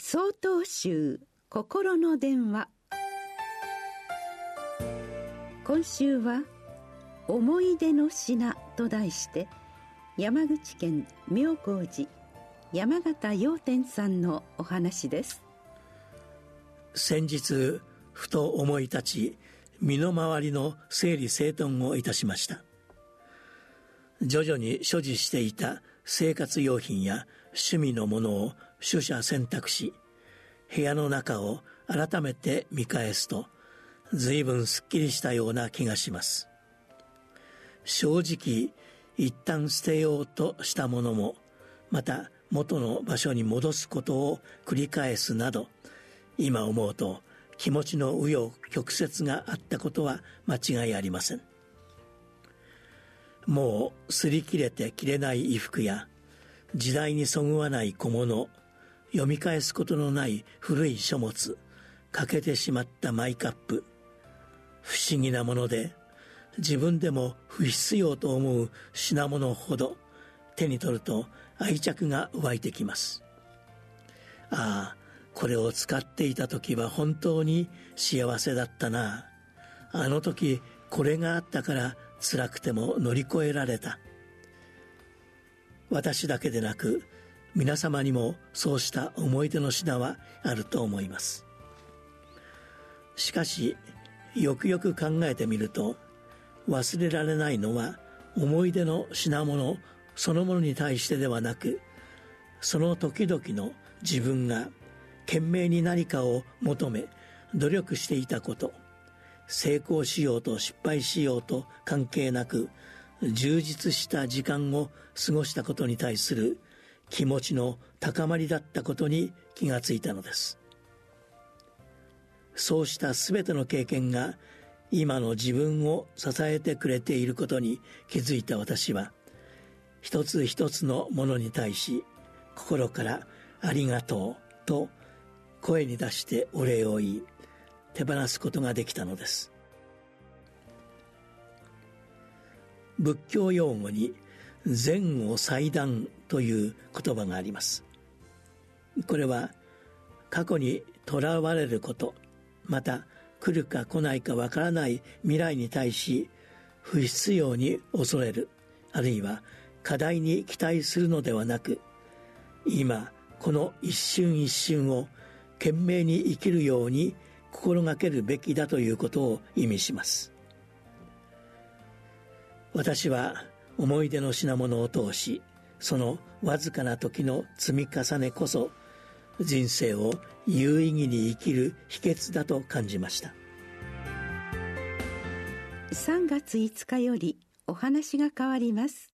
総統集心の電話。今週は「思い出の品」と題して山口県妙高寺山形陽天さんのお話です。先日ふと思い立ち身の回りの整理整頓をいたしました。徐々に所持していた生活用品や趣味のものを取捨選択し部屋の中を改めて見返すと随分すっきりしたような気がします。正直一旦捨てようとしたものもまた元の場所に戻すことを繰り返すなど今思うと気持ちの紆余曲折があったことは間違いありません。もう擦り切れて着れない衣服や時代にそぐわない小物読み返すことのない古い書物欠けてしまったマイカップ。不思議なもので自分でも不必要と思う品物ほど手に取ると愛着が湧いてきます。ああこれを使っていた時は本当に幸せだったな。あの時これがあったから辛くても乗り越えられた。私だけでなく皆様にもそうした思い出の品はあると思います。しかしよくよく考えてみると忘れられないのは思い出の品物そのものに対してではなくその時々の自分が懸命に何かを求め努力していたこと。成功しようと失敗しようと関係なく充実した時間を過ごしたことに対する気持ちの高まりだったことに気がついたのです。そうした全ての経験が今の自分を支えてくれていることに気づいた私は一つ一つのものに対し心から「ありがとう」と声に出してお礼を言い手放すことができたのです。仏教用語に前後祭壇という言葉があります。これは過去にとらわれることまた来るか来ないかわからない未来に対し不必要に恐れるあるいは課題に期待するのではなく今この一瞬一瞬を懸命に生きるように心がけるべきだということを意味します。私は思い出の品物を通しそのわずかな時の積み重ねこそ人生を有意義に生きる秘訣だと感じました。3月5日よりお話が変わります。